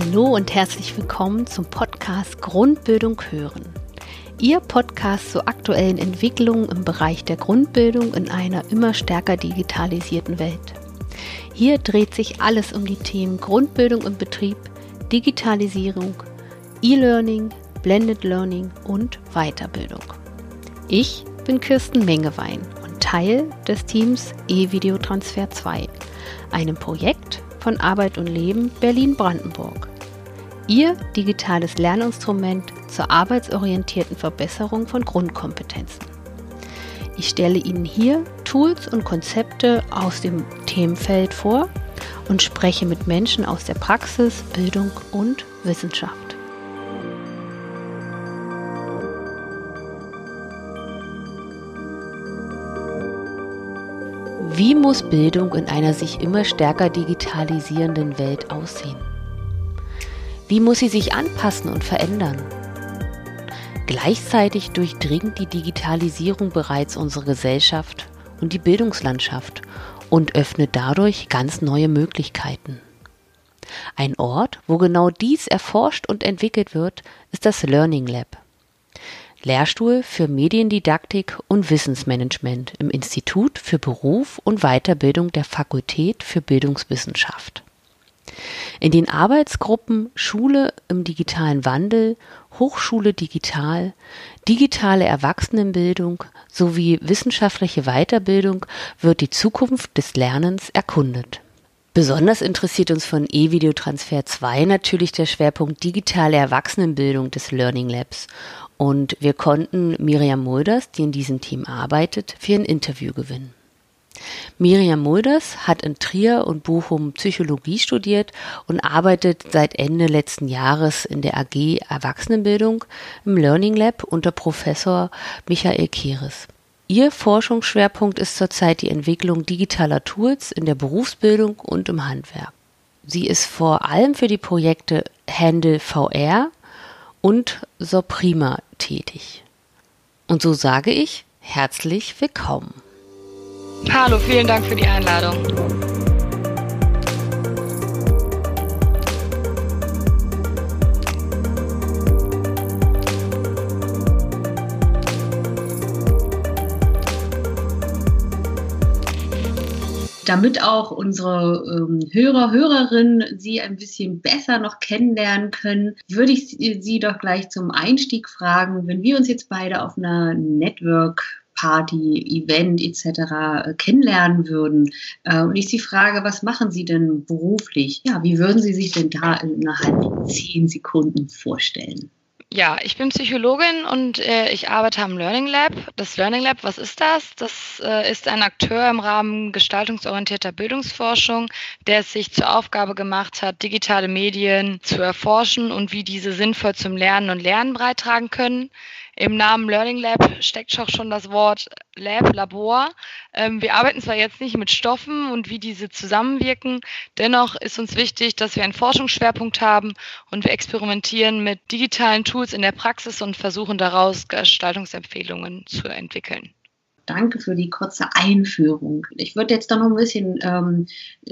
Hallo und herzlich willkommen zum Podcast Grundbildung hören. Ihr Podcast zu aktuellen Entwicklungen im Bereich der Grundbildung in einer immer stärker digitalisierten Welt. Hier dreht sich alles um die Themen Grundbildung im Betrieb, Digitalisierung, E-Learning, Blended Learning und Weiterbildung. Ich bin Kirsten Mengewein und Teil des Teams E-Videotransfer 2, einem Projekt von Arbeit und Leben Berlin-Brandenburg. Ihr digitales Lerninstrument zur arbeitsorientierten Verbesserung von Grundkompetenzen. Ich stelle Ihnen hier Tools und Konzepte aus dem Themenfeld vor und spreche mit Menschen aus der Praxis, Bildung und Wissenschaft. Wie muss Bildung in einer sich immer stärker digitalisierenden Welt aussehen? Wie muss sie sich anpassen und verändern? Gleichzeitig durchdringt die Digitalisierung bereits unsere Gesellschaft und die Bildungslandschaft und öffnet dadurch ganz neue Möglichkeiten. Ein Ort, wo genau dies erforscht und entwickelt wird, ist das Learning Lab. Lehrstuhl für Mediendidaktik und Wissensmanagement im Institut für Beruf und Weiterbildung der Fakultät für Bildungswissenschaft. In den Arbeitsgruppen Schule im digitalen Wandel, Hochschule digital, digitale Erwachsenenbildung sowie wissenschaftliche Weiterbildung wird die Zukunft des Lernens erkundet. Besonders interessiert uns von E-Videotransfer 2 natürlich der Schwerpunkt digitale Erwachsenenbildung des Learning Labs und wir konnten Miriam Mulders, die in diesem Team arbeitet, für ein Interview gewinnen. Miriam Mulders hat in Trier und Bochum Psychologie studiert und arbeitet seit Ende letzten Jahres in der AG Erwachsenenbildung im Learning Lab unter Professor Michael Kehres. Ihr Forschungsschwerpunkt ist zurzeit die Entwicklung digitaler Tools in der Berufsbildung und im Handwerk. Sie ist vor allem für die Projekte Handle VR und Soprima tätig. Und so sage ich herzlich willkommen. Hallo, vielen Dank für die Einladung. Damit auch unsere ähm, Hörer, Hörerinnen Sie ein bisschen besser noch kennenlernen können, würde ich Sie doch gleich zum Einstieg fragen, wenn wir uns jetzt beide auf einer Network Party, Event etc. kennenlernen würden äh, und ich Sie frage, was machen Sie denn beruflich? Ja, wie würden Sie sich denn da innerhalb zehn Sekunden vorstellen? Ja, ich bin Psychologin und äh, ich arbeite am Learning Lab. Das Learning Lab, was ist das? Das äh, ist ein Akteur im Rahmen gestaltungsorientierter Bildungsforschung, der es sich zur Aufgabe gemacht hat, digitale Medien zu erforschen und wie diese sinnvoll zum Lernen und Lernen beitragen können. Im Namen Learning Lab steckt auch schon das Wort Lab, Labor. Ähm, wir arbeiten zwar jetzt nicht mit Stoffen und wie diese zusammenwirken, dennoch ist uns wichtig, dass wir einen Forschungsschwerpunkt haben und wir experimentieren mit digitalen Tools in der Praxis und versuchen daraus Gestaltungsempfehlungen zu entwickeln. Danke für die kurze Einführung. Ich würde jetzt da noch ein bisschen ähm,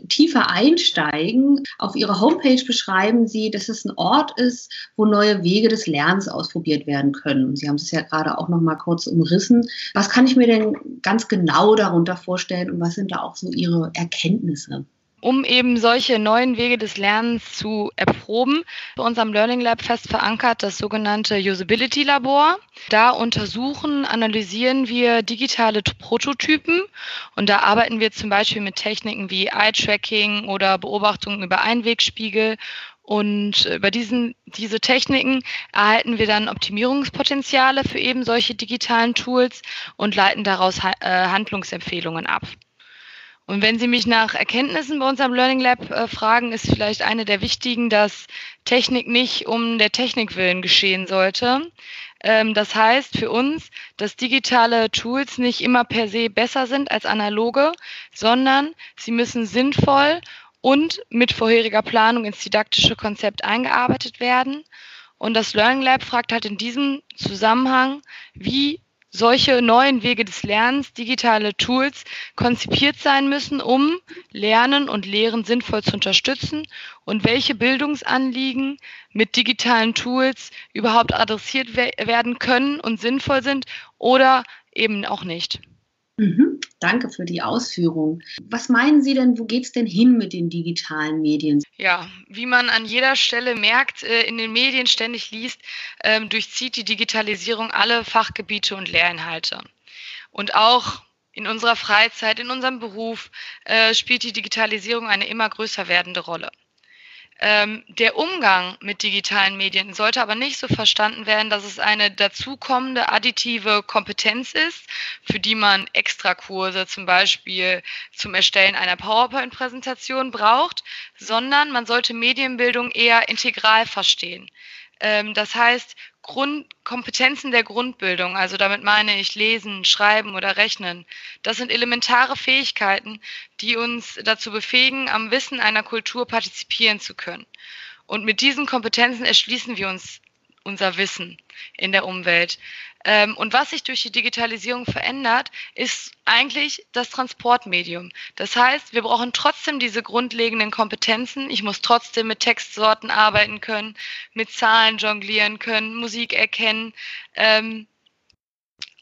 tiefer einsteigen. Auf Ihrer Homepage beschreiben Sie, dass es ein Ort ist, wo neue Wege des Lernens ausprobiert werden können. Sie haben es ja gerade auch noch mal kurz umrissen. Was kann ich mir denn ganz genau darunter vorstellen und was sind da auch so Ihre Erkenntnisse? Um eben solche neuen Wege des Lernens zu erproben. Bei unserem Learning Lab fest verankert das sogenannte Usability Labor. Da untersuchen, analysieren wir digitale Prototypen und da arbeiten wir zum Beispiel mit Techniken wie Eye-Tracking oder Beobachtungen über Einwegspiegel und über diesen, diese Techniken erhalten wir dann Optimierungspotenziale für eben solche digitalen Tools und leiten daraus äh, Handlungsempfehlungen ab. Und wenn Sie mich nach Erkenntnissen bei unserem Learning Lab äh, fragen, ist vielleicht eine der wichtigen, dass Technik nicht um der Technik willen geschehen sollte. Ähm, das heißt für uns, dass digitale Tools nicht immer per se besser sind als analoge, sondern sie müssen sinnvoll und mit vorheriger Planung ins didaktische Konzept eingearbeitet werden. Und das Learning Lab fragt halt in diesem Zusammenhang, wie solche neuen Wege des Lernens, digitale Tools konzipiert sein müssen, um Lernen und Lehren sinnvoll zu unterstützen und welche Bildungsanliegen mit digitalen Tools überhaupt adressiert werden können und sinnvoll sind oder eben auch nicht. Mhm. Danke für die Ausführung. Was meinen Sie denn, wo geht es denn hin mit den digitalen Medien? Ja, wie man an jeder Stelle merkt, äh, in den Medien ständig liest, ähm, durchzieht die Digitalisierung alle Fachgebiete und Lehrinhalte. Und auch in unserer Freizeit, in unserem Beruf äh, spielt die Digitalisierung eine immer größer werdende Rolle. Ähm, der Umgang mit digitalen Medien sollte aber nicht so verstanden werden, dass es eine dazukommende additive Kompetenz ist, für die man Extrakurse zum Beispiel zum Erstellen einer PowerPoint-Präsentation braucht, sondern man sollte Medienbildung eher integral verstehen. Ähm, das heißt, Grund, Kompetenzen der Grundbildung, also damit meine ich Lesen, Schreiben oder Rechnen, das sind elementare Fähigkeiten, die uns dazu befähigen, am Wissen einer Kultur partizipieren zu können. Und mit diesen Kompetenzen erschließen wir uns unser Wissen in der Umwelt. Ähm, und was sich durch die Digitalisierung verändert, ist eigentlich das Transportmedium. Das heißt, wir brauchen trotzdem diese grundlegenden Kompetenzen. Ich muss trotzdem mit Textsorten arbeiten können, mit Zahlen jonglieren können, Musik erkennen. Ähm,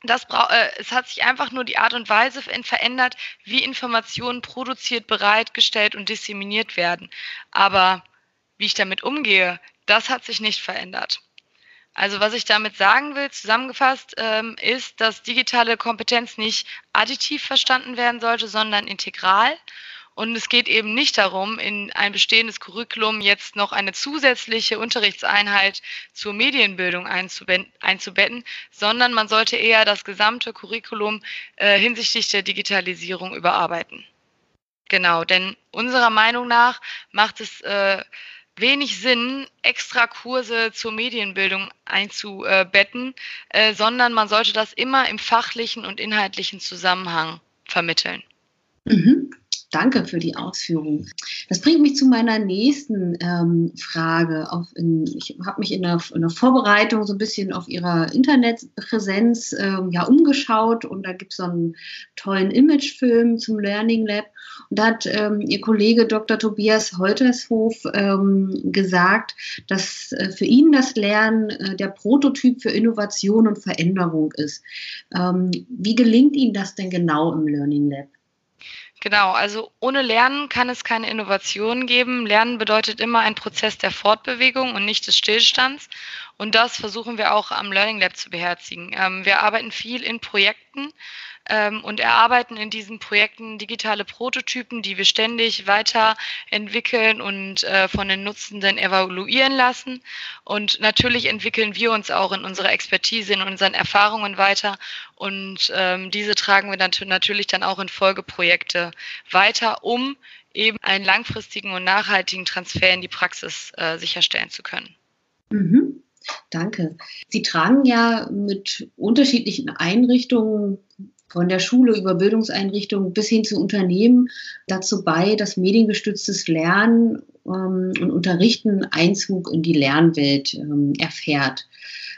das äh, es hat sich einfach nur die Art und Weise verändert, wie Informationen produziert, bereitgestellt und disseminiert werden. Aber wie ich damit umgehe, das hat sich nicht verändert. Also was ich damit sagen will, zusammengefasst, ähm, ist, dass digitale Kompetenz nicht additiv verstanden werden sollte, sondern integral. Und es geht eben nicht darum, in ein bestehendes Curriculum jetzt noch eine zusätzliche Unterrichtseinheit zur Medienbildung einzubetten, sondern man sollte eher das gesamte Curriculum äh, hinsichtlich der Digitalisierung überarbeiten. Genau, denn unserer Meinung nach macht es äh, wenig Sinn, extra Kurse zur Medienbildung einzubetten, äh, sondern man sollte das immer im fachlichen und inhaltlichen Zusammenhang vermitteln. Mhm. Danke für die Ausführung. Das bringt mich zu meiner nächsten ähm, Frage. In, ich habe mich in der, in der, Vorbereitung so ein bisschen auf Ihrer Internetpräsenz ähm, ja, umgeschaut und da gibt es so einen tollen Imagefilm zum Learning Lab. Und da hat ähm, Ihr Kollege Dr. Tobias Holtershof ähm, gesagt, dass äh, für ihn das Lernen äh, der Prototyp für Innovation und Veränderung ist. Ähm, wie gelingt Ihnen das denn genau im Learning Lab? Genau, also ohne Lernen kann es keine Innovation geben. Lernen bedeutet immer ein Prozess der Fortbewegung und nicht des Stillstands. Und das versuchen wir auch am Learning Lab zu beherzigen. Ähm, wir arbeiten viel in Projekten ähm, und erarbeiten in diesen Projekten digitale Prototypen, die wir ständig weiterentwickeln und äh, von den Nutzenden evaluieren lassen. Und natürlich entwickeln wir uns auch in unserer Expertise, in unseren Erfahrungen weiter. Und ähm, diese tragen wir dann natürlich dann auch in Folgeprojekte weiter, um eben einen langfristigen und nachhaltigen Transfer in die Praxis äh, sicherstellen zu können. Mhm. Danke. Sie tragen ja mit unterschiedlichen Einrichtungen von der Schule über Bildungseinrichtungen bis hin zu Unternehmen dazu bei, dass mediengestütztes Lernen ähm, und Unterrichten Einzug in die Lernwelt ähm, erfährt.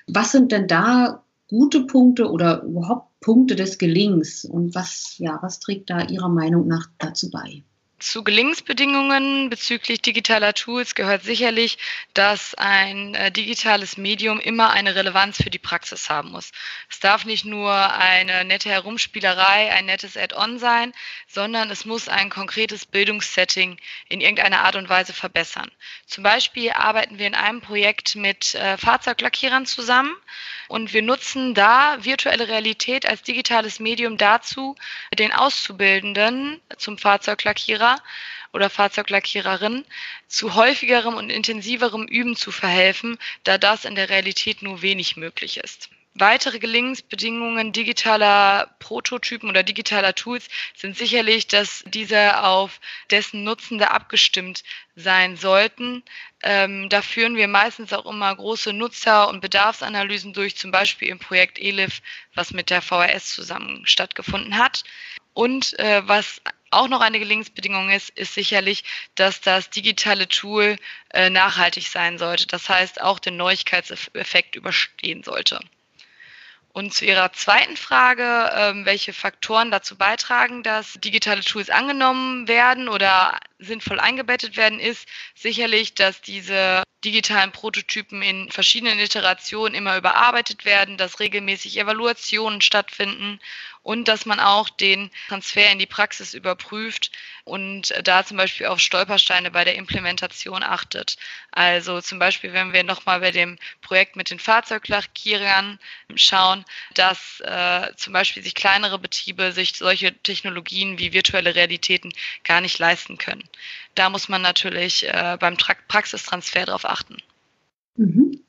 Was sind denn da gute Punkte oder überhaupt Punkte des Gelings und was, ja, was trägt da Ihrer Meinung nach dazu bei? Zu Gelingensbedingungen bezüglich digitaler Tools gehört sicherlich, dass ein äh, digitales Medium immer eine Relevanz für die Praxis haben muss. Es darf nicht nur eine nette Herumspielerei, ein nettes Add-on sein, sondern es muss ein konkretes Bildungssetting in irgendeiner Art und Weise verbessern. Zum Beispiel arbeiten wir in einem Projekt mit äh, Fahrzeuglackierern zusammen und wir nutzen da virtuelle Realität als digitales Medium dazu, den Auszubildenden zum Fahrzeuglackierer oder Fahrzeuglackiererin zu häufigerem und intensiverem Üben zu verhelfen, da das in der Realität nur wenig möglich ist. Weitere Gelingensbedingungen digitaler Prototypen oder digitaler Tools sind sicherlich, dass diese auf dessen Nutzende abgestimmt sein sollten. Ähm, da führen wir meistens auch immer große Nutzer- und Bedarfsanalysen durch, zum Beispiel im Projekt ELIF, was mit der VRS zusammen stattgefunden hat. Und äh, was auch noch eine Gelingensbedingung ist, ist sicherlich, dass das digitale Tool äh, nachhaltig sein sollte. Das heißt, auch den Neuigkeitseffekt überstehen sollte. Und zu Ihrer zweiten Frage, ähm, welche Faktoren dazu beitragen, dass digitale Tools angenommen werden oder sinnvoll eingebettet werden, ist sicherlich, dass diese digitalen Prototypen in verschiedenen Iterationen immer überarbeitet werden, dass regelmäßig Evaluationen stattfinden und dass man auch den Transfer in die Praxis überprüft und da zum Beispiel auf Stolpersteine bei der Implementation achtet. Also zum Beispiel, wenn wir nochmal bei dem Projekt mit den Fahrzeuglackierern schauen, dass äh, zum Beispiel sich kleinere Betriebe sich solche Technologien wie virtuelle Realitäten gar nicht leisten können. Da muss man natürlich äh, beim Tra Praxistransfer darauf achten. Mhm.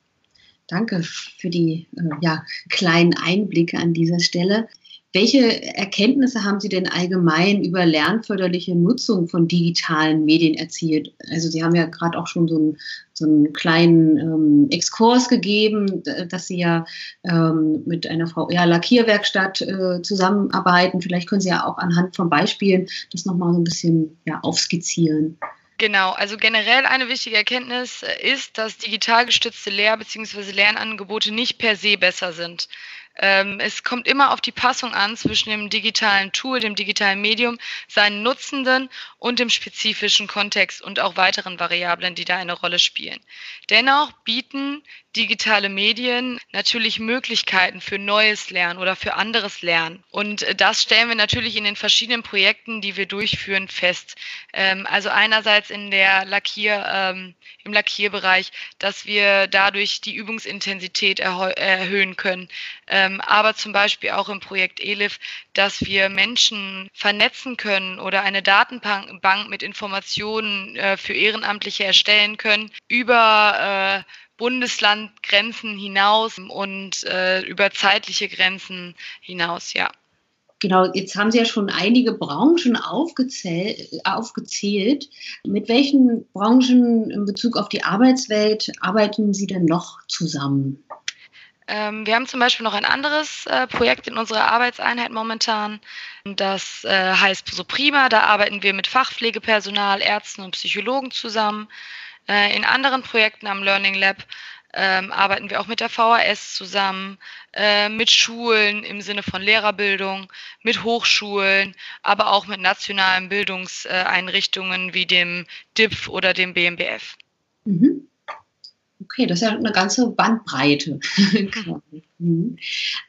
Danke für die äh, ja, kleinen Einblicke an dieser Stelle. Welche Erkenntnisse haben Sie denn allgemein über lernförderliche Nutzung von digitalen Medien erzielt? Also Sie haben ja gerade auch schon so einen, so einen kleinen ähm, Exkurs gegeben, dass Sie ja ähm, mit einer VR-Lackierwerkstatt äh, zusammenarbeiten. Vielleicht können Sie ja auch anhand von Beispielen das nochmal so ein bisschen ja, aufskizzieren. Genau, also generell eine wichtige Erkenntnis ist, dass digital gestützte Lehr- bzw. Lernangebote nicht per se besser sind. Ähm, es kommt immer auf die Passung an zwischen dem digitalen Tool, dem digitalen Medium, seinen Nutzenden und dem spezifischen Kontext und auch weiteren Variablen, die da eine Rolle spielen. Dennoch bieten digitale Medien natürlich Möglichkeiten für neues Lernen oder für anderes Lernen. Und das stellen wir natürlich in den verschiedenen Projekten, die wir durchführen, fest. Ähm, also einerseits in der Lackier, ähm, im Lackierbereich, dass wir dadurch die Übungsintensität erhöhen können. Ähm, aber zum Beispiel auch im Projekt ELIF, dass wir Menschen vernetzen können oder eine Datenbank mit Informationen äh, für Ehrenamtliche erstellen können über äh, Bundeslandgrenzen hinaus und äh, über zeitliche Grenzen hinaus, ja. Genau, jetzt haben Sie ja schon einige Branchen aufgezählt, aufgezählt. Mit welchen Branchen in Bezug auf die Arbeitswelt arbeiten Sie denn noch zusammen? Ähm, wir haben zum Beispiel noch ein anderes äh, Projekt in unserer Arbeitseinheit momentan. Das äh, heißt so prima. Da arbeiten wir mit Fachpflegepersonal, Ärzten und Psychologen zusammen. Äh, in anderen Projekten am Learning Lab ähm, arbeiten wir auch mit der VHS zusammen, äh, mit Schulen im Sinne von Lehrerbildung, mit Hochschulen, aber auch mit nationalen Bildungseinrichtungen wie dem DIPF oder dem BMBF. Mhm. Okay, das ist ja eine ganze Bandbreite. Mhm.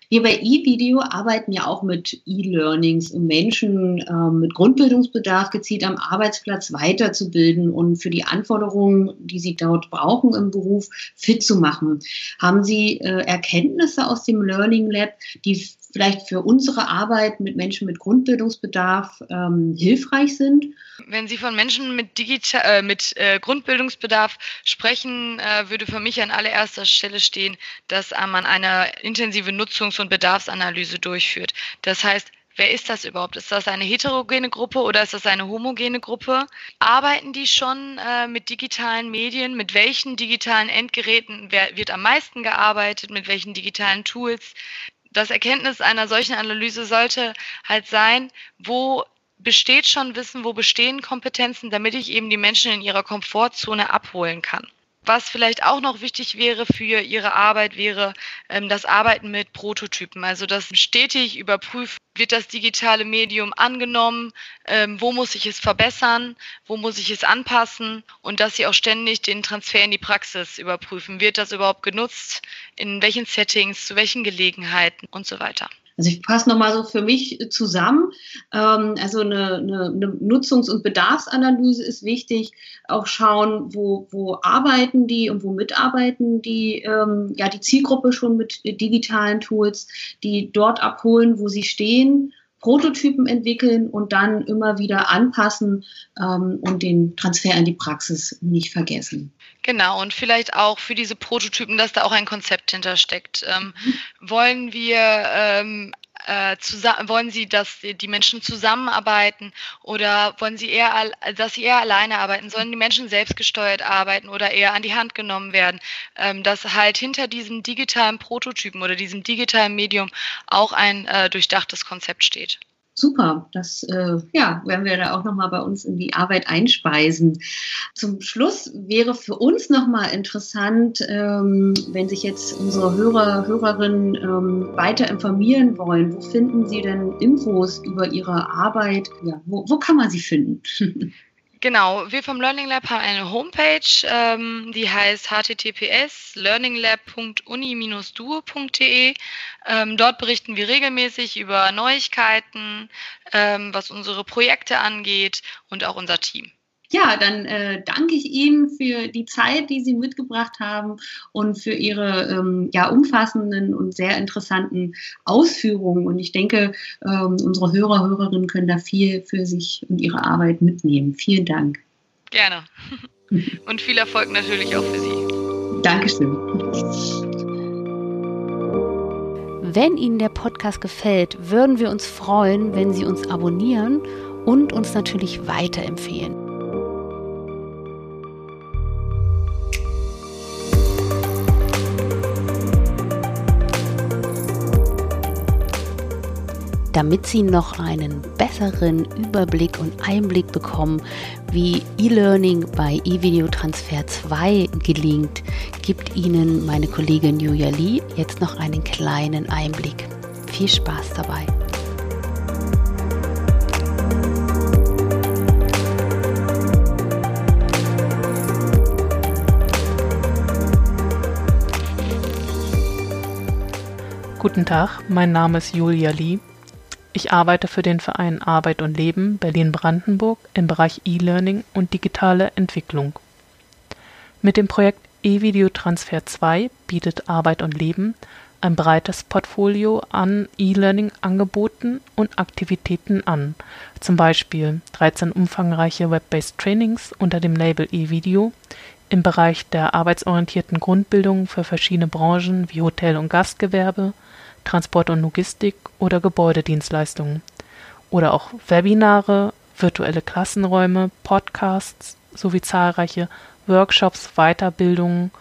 Wir bei eVideo arbeiten ja auch mit E-Learnings, um Menschen äh, mit Grundbildungsbedarf gezielt am Arbeitsplatz weiterzubilden und für die Anforderungen, die sie dort brauchen im Beruf, fit zu machen. Haben Sie äh, Erkenntnisse aus dem Learning Lab, die vielleicht für unsere Arbeit mit Menschen mit Grundbildungsbedarf ähm, hilfreich sind? Wenn Sie von Menschen mit, Digital, äh, mit äh, Grundbildungsbedarf sprechen, äh, würde für mich an allererster Stelle stehen, dass äh, man eine intensive Nutzungs- und Bedarfsanalyse durchführt. Das heißt, Wer ist das überhaupt? Ist das eine heterogene Gruppe oder ist das eine homogene Gruppe? Arbeiten die schon äh, mit digitalen Medien? Mit welchen digitalen Endgeräten wird am meisten gearbeitet? Mit welchen digitalen Tools? Das Erkenntnis einer solchen Analyse sollte halt sein, wo besteht schon Wissen, wo bestehen Kompetenzen, damit ich eben die Menschen in ihrer Komfortzone abholen kann. Was vielleicht auch noch wichtig wäre für Ihre Arbeit, wäre ähm, das Arbeiten mit Prototypen. Also das stetig überprüfen, wird das digitale Medium angenommen, ähm, wo muss ich es verbessern, wo muss ich es anpassen und dass Sie auch ständig den Transfer in die Praxis überprüfen. Wird das überhaupt genutzt, in welchen Settings, zu welchen Gelegenheiten und so weiter. Also ich fasse nochmal so für mich zusammen. Ähm, also eine, eine, eine Nutzungs- und Bedarfsanalyse ist wichtig. Auch schauen, wo, wo arbeiten die und wo mitarbeiten die, ähm, ja, die Zielgruppe schon mit digitalen Tools, die dort abholen, wo sie stehen Prototypen entwickeln und dann immer wieder anpassen ähm, und den Transfer in die Praxis nicht vergessen. Genau, und vielleicht auch für diese Prototypen, dass da auch ein Konzept hintersteckt. Ähm, mhm. Wollen wir ähm, äh, wollen Sie, dass die Menschen zusammenarbeiten oder wollen Sie eher, dass sie eher alleine arbeiten? Sollen die Menschen selbstgesteuert arbeiten oder eher an die Hand genommen werden? Ähm, dass halt hinter diesem digitalen Prototypen oder diesem digitalen Medium auch ein äh, durchdachtes Konzept steht. Super, das äh, ja, werden wir da auch nochmal bei uns in die Arbeit einspeisen. Zum Schluss wäre für uns nochmal interessant, ähm, wenn sich jetzt unsere Hörer, Hörerinnen ähm, weiter informieren wollen, wo finden sie denn Infos über ihre Arbeit? Ja, wo, wo kann man sie finden? Genau, wir vom Learning Lab haben eine Homepage, ähm, die heißt https learninglab.uni-duo.de. Ähm, dort berichten wir regelmäßig über Neuigkeiten, ähm, was unsere Projekte angeht und auch unser Team. Ja, dann äh, danke ich Ihnen für die Zeit, die Sie mitgebracht haben und für Ihre ähm, ja, umfassenden und sehr interessanten Ausführungen. Und ich denke, ähm, unsere Hörer, Hörerinnen können da viel für sich und ihre Arbeit mitnehmen. Vielen Dank. Gerne. Und viel Erfolg natürlich auch für Sie. Dankeschön. Wenn Ihnen der Podcast gefällt, würden wir uns freuen, wenn Sie uns abonnieren und uns natürlich weiterempfehlen. Damit Sie noch einen besseren Überblick und Einblick bekommen, wie E-Learning bei eVideo Transfer 2 gelingt, gibt Ihnen meine Kollegin Julia Lee jetzt noch einen kleinen Einblick. Viel Spaß dabei! Guten Tag, mein Name ist Julia Lee ich arbeite für den Verein Arbeit und Leben Berlin-Brandenburg im Bereich E-Learning und digitale Entwicklung. Mit dem Projekt E-Video Transfer 2 bietet Arbeit und Leben ein breites Portfolio an E-Learning-Angeboten und Aktivitäten an, zum Beispiel 13 umfangreiche Web-based Trainings unter dem Label E-Video im Bereich der arbeitsorientierten Grundbildung für verschiedene Branchen wie Hotel und Gastgewerbe, Transport und Logistik oder Gebäudedienstleistungen oder auch Webinare, virtuelle Klassenräume, Podcasts sowie zahlreiche Workshops, Weiterbildungen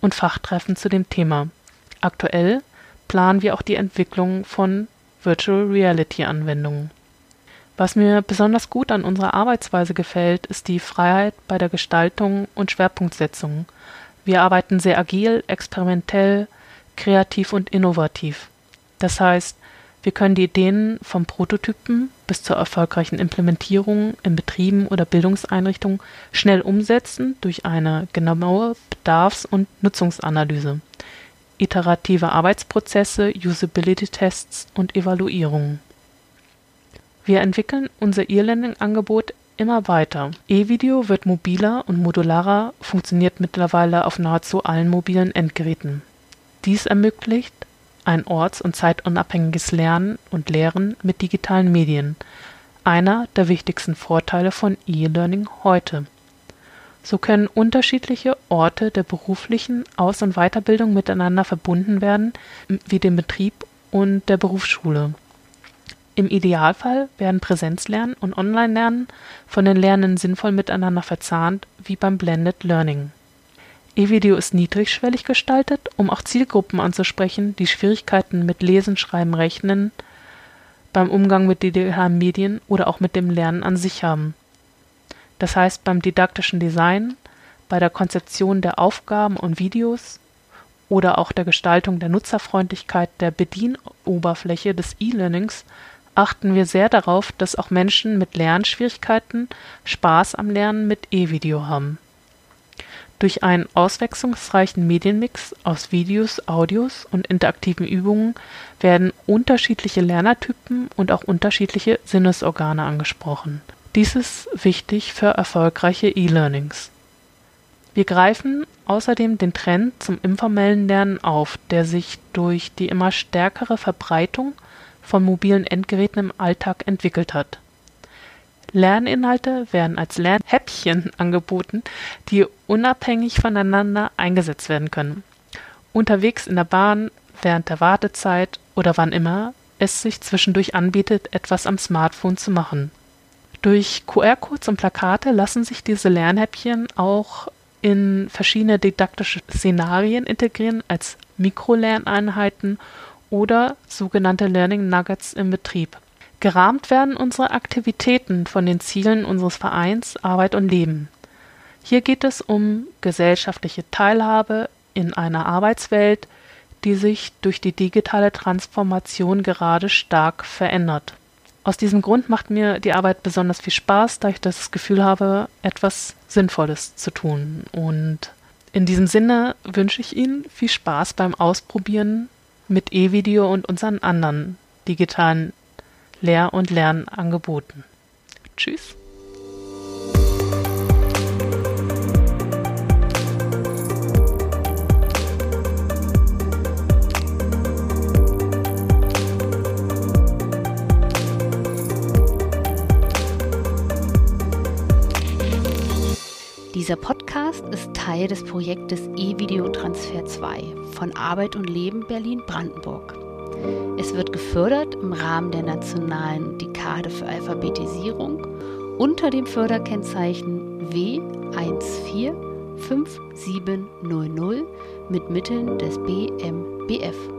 und Fachtreffen zu dem Thema. Aktuell planen wir auch die Entwicklung von Virtual Reality Anwendungen. Was mir besonders gut an unserer Arbeitsweise gefällt, ist die Freiheit bei der Gestaltung und Schwerpunktsetzung. Wir arbeiten sehr agil, experimentell, kreativ und innovativ. Das heißt, wir können die Ideen vom Prototypen bis zur erfolgreichen Implementierung in Betrieben oder Bildungseinrichtungen schnell umsetzen durch eine genaue Bedarfs- und Nutzungsanalyse, iterative Arbeitsprozesse, Usability-Tests und Evaluierungen. Wir entwickeln unser E-Learning-Angebot immer weiter. E-Video wird mobiler und modularer, funktioniert mittlerweile auf nahezu allen mobilen Endgeräten. Dies ermöglicht ein orts- und zeitunabhängiges Lernen und Lehren mit digitalen Medien, einer der wichtigsten Vorteile von E-Learning heute. So können unterschiedliche Orte der beruflichen Aus- und Weiterbildung miteinander verbunden werden, wie dem Betrieb und der Berufsschule. Im Idealfall werden Präsenzlernen und Online-Lernen von den Lernenden sinnvoll miteinander verzahnt, wie beim Blended Learning E-Video ist niedrigschwellig gestaltet, um auch Zielgruppen anzusprechen, die Schwierigkeiten mit Lesen, Schreiben, Rechnen beim Umgang mit digitalen Medien oder auch mit dem Lernen an sich haben. Das heißt beim didaktischen Design, bei der Konzeption der Aufgaben und Videos oder auch der Gestaltung der Nutzerfreundlichkeit der Bedienoberfläche des E-Learnings achten wir sehr darauf, dass auch Menschen mit Lernschwierigkeiten Spaß am Lernen mit E-Video haben durch einen auswechslungsreichen Medienmix aus Videos, Audios und interaktiven Übungen werden unterschiedliche Lernertypen und auch unterschiedliche Sinnesorgane angesprochen. Dies ist wichtig für erfolgreiche E-Learnings. Wir greifen außerdem den Trend zum informellen Lernen auf, der sich durch die immer stärkere Verbreitung von mobilen Endgeräten im Alltag entwickelt hat Lerninhalte werden als Lernhäppchen angeboten, die unabhängig voneinander eingesetzt werden können. Unterwegs in der Bahn, während der Wartezeit oder wann immer es sich zwischendurch anbietet, etwas am Smartphone zu machen. Durch QR-Codes und Plakate lassen sich diese Lernhäppchen auch in verschiedene didaktische Szenarien integrieren als Mikrolerneinheiten oder sogenannte Learning Nuggets im Betrieb. Gerahmt werden unsere Aktivitäten von den Zielen unseres Vereins Arbeit und Leben. Hier geht es um gesellschaftliche Teilhabe in einer Arbeitswelt, die sich durch die digitale Transformation gerade stark verändert. Aus diesem Grund macht mir die Arbeit besonders viel Spaß, da ich das Gefühl habe, etwas Sinnvolles zu tun. Und in diesem Sinne wünsche ich Ihnen viel Spaß beim Ausprobieren mit E-Video und unseren anderen digitalen Lehr- und Lernangeboten. Tschüss. Dieser Podcast ist Teil des Projektes E-Video Transfer 2 von Arbeit und Leben Berlin-Brandenburg. Es wird gefördert im Rahmen der nationalen Dekade für Alphabetisierung unter dem Förderkennzeichen W145700 mit Mitteln des BMBF.